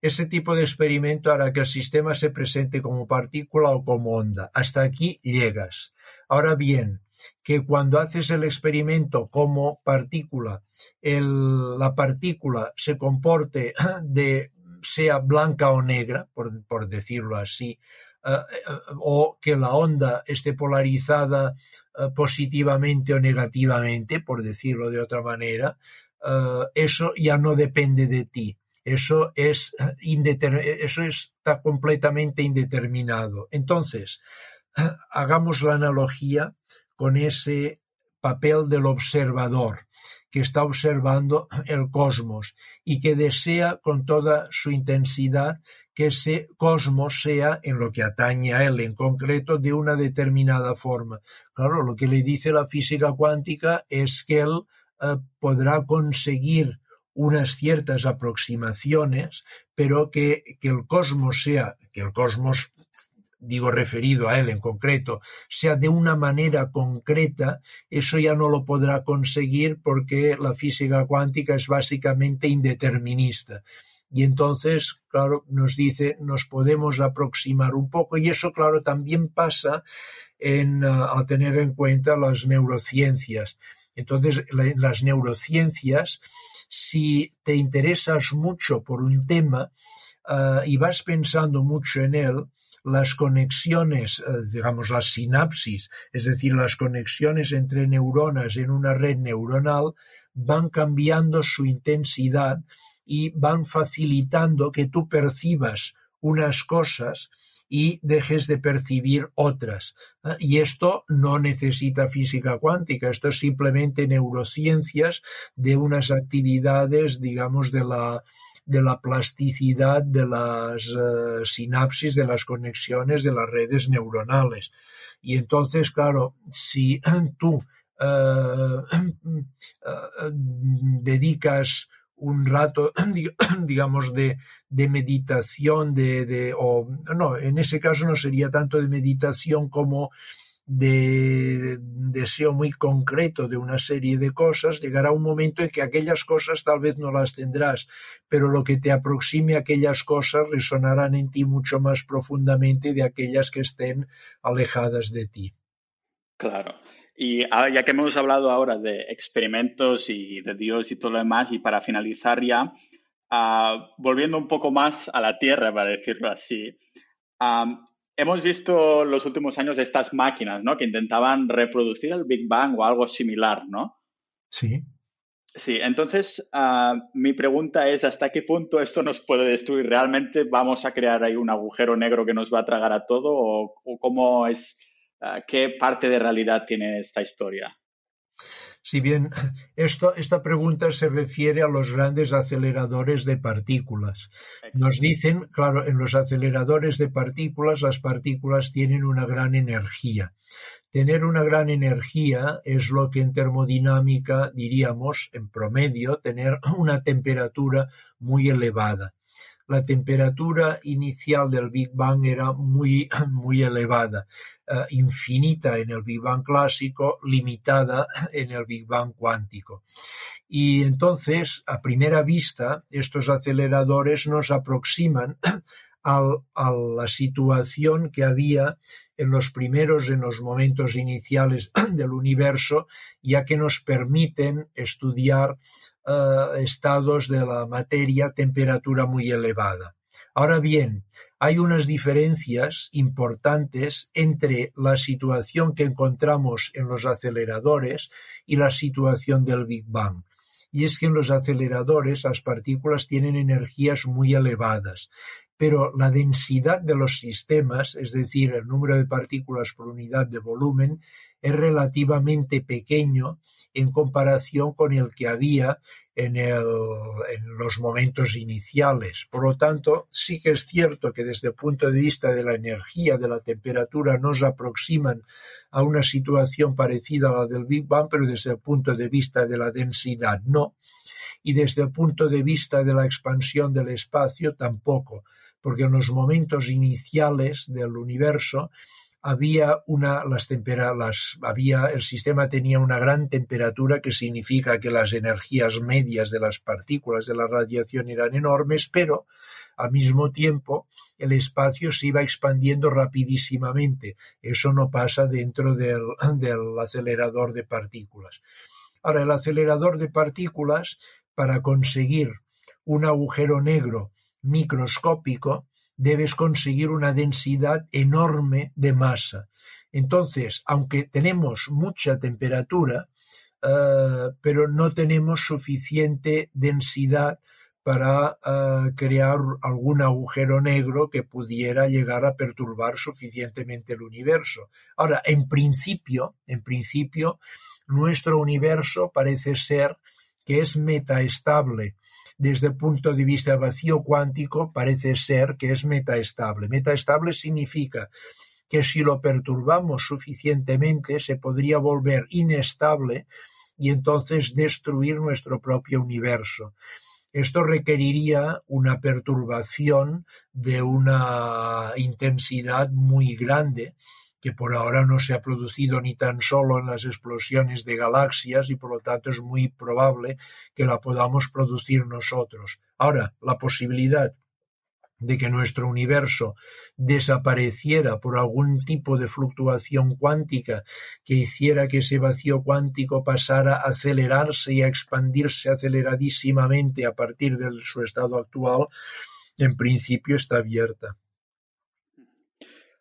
Speaker 1: Ese tipo de experimento hará que el sistema se presente como partícula o como onda. Hasta aquí llegas. Ahora bien, que cuando haces el experimento como partícula, la partícula se comporte de sea blanca o negra, por, decirlo así, eh, eh, o que la onda esté polarizada eh, positivamente o negativamente, por decirlo de otra manera, eso ya no depende de ti. Eso es eso está completamente indeterminado. Entonces, hagamos la analogía con ese papel del observador que está observando el cosmos y que desea con toda su intensidad que ese cosmos sea, en lo que atañe a él en concreto, de una determinada forma. Claro, lo que le dice la física cuántica es que él eh, podrá conseguir unas ciertas aproximaciones, pero que, que el cosmos sea, que el cosmos digo referido a él en concreto, sea de una manera concreta, eso ya no lo podrá conseguir porque la física cuántica es básicamente indeterminista. Y entonces, claro, nos dice, nos podemos aproximar un poco y eso, claro, también pasa en, a tener en cuenta las neurociencias. Entonces, en las neurociencias, si te interesas mucho por un tema uh, y vas pensando mucho en él, las conexiones, uh, digamos, las sinapsis, es decir, las conexiones entre neuronas en una red neuronal, van cambiando su intensidad y van facilitando que tú percibas unas cosas y dejes de percibir otras. ¿eh? Y esto no necesita física cuántica, esto es simplemente neurociencias de unas actividades, digamos, de la, de la plasticidad de las uh, sinapsis, de las conexiones de las redes neuronales. Y entonces, claro, si tú uh, uh, dedicas un rato, digamos, de, de meditación, de, de, o no, en ese caso no sería tanto de meditación como de deseo muy concreto de una serie de cosas, llegará un momento en que aquellas cosas tal vez no las tendrás, pero lo que te aproxime a aquellas cosas resonarán en ti mucho más profundamente de aquellas que estén alejadas de ti.
Speaker 3: Claro. Y ya que hemos hablado ahora de experimentos y de Dios y todo lo demás, y para finalizar ya, uh, volviendo un poco más a la Tierra, para decirlo así, um, hemos visto los últimos años estas máquinas, ¿no? Que intentaban reproducir el Big Bang o algo similar, ¿no?
Speaker 1: Sí.
Speaker 3: Sí, entonces uh, mi pregunta es hasta qué punto esto nos puede destruir. ¿Realmente vamos a crear ahí un agujero negro que nos va a tragar a todo o, o cómo es Ah, ¿Qué parte de realidad tiene esta historia?
Speaker 1: Si bien esto, esta pregunta se refiere a los grandes aceleradores de partículas. Nos dicen, claro, en los aceleradores de partículas las partículas tienen una gran energía. Tener una gran energía es lo que en termodinámica diríamos, en promedio, tener una temperatura muy elevada la temperatura inicial del Big Bang era muy, muy elevada, infinita en el Big Bang clásico, limitada en el Big Bang cuántico. Y entonces, a primera vista, estos aceleradores nos aproximan a la situación que había en los primeros, en los momentos iniciales del universo, ya que nos permiten estudiar eh, estados de la materia temperatura muy elevada. Ahora bien, hay unas diferencias importantes entre la situación que encontramos en los aceleradores y la situación del Big Bang. Y es que en los aceleradores las partículas tienen energías muy elevadas, pero la densidad de los sistemas, es decir, el número de partículas por unidad de volumen, es relativamente pequeño en comparación con el que había en, los momentos iniciales. Por lo tanto, sí que es cierto que desde el punto de vista de la energía, de la temperatura, nos aproximan a una situación parecida a la del Big Bang, pero desde el punto de vista de la densidad no. Y desde el punto de vista de la expansión del espacio tampoco, porque en los momentos iniciales del universo había una, las las, había, el sistema tenía una gran temperatura que significa que las energías medias de las partículas de la radiación eran enormes, pero al mismo tiempo el espacio se iba expandiendo rapidísimamente. Eso no pasa dentro del, del acelerador de partículas. Ahora, el acelerador de partículas, para conseguir un agujero negro microscópico, debes conseguir una densidad enorme de masa. Entonces, aunque tenemos mucha temperatura, uh, pero no tenemos suficiente densidad para uh, crear algún agujero negro que pudiera llegar a perturbar suficientemente el universo. Ahora, en principio, en principio, nuestro universo parece ser que es metaestable desde el punto de vista vacío cuántico parece ser que es metaestable. Metaestable significa que si lo perturbamos suficientemente se podría volver inestable y entonces destruir nuestro propio universo. Esto requeriría una perturbación de una intensidad muy grande que por ahora no se ha producido ni tan solo en las explosiones de galaxias y por lo tanto es muy probable que la podamos producir nosotros. Ahora, la posibilidad de que nuestro universo desapareciera por algún tipo de fluctuación cuántica que hiciera que ese vacío cuántico pasara a acelerarse y a expandirse aceleradísimamente a partir de su estado actual, en principio está abierta.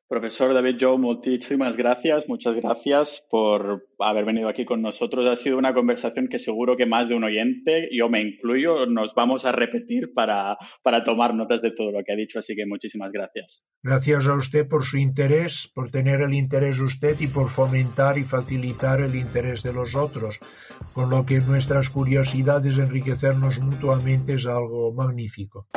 Speaker 3: Profesor David Joe, muchísimas gracias, muchas gracias por haber venido aquí con nosotros. Ha sido una conversación que seguro que más de un oyente, yo me incluyo, nos vamos a repetir para, para tomar notas de todo lo que ha dicho, así que muchísimas gracias.
Speaker 1: Gracias a usted por su interés, por tener el interés usted y por fomentar y facilitar el interés de los otros, con lo que nuestras curiosidades enriquecernos mutuamente es algo magnífico.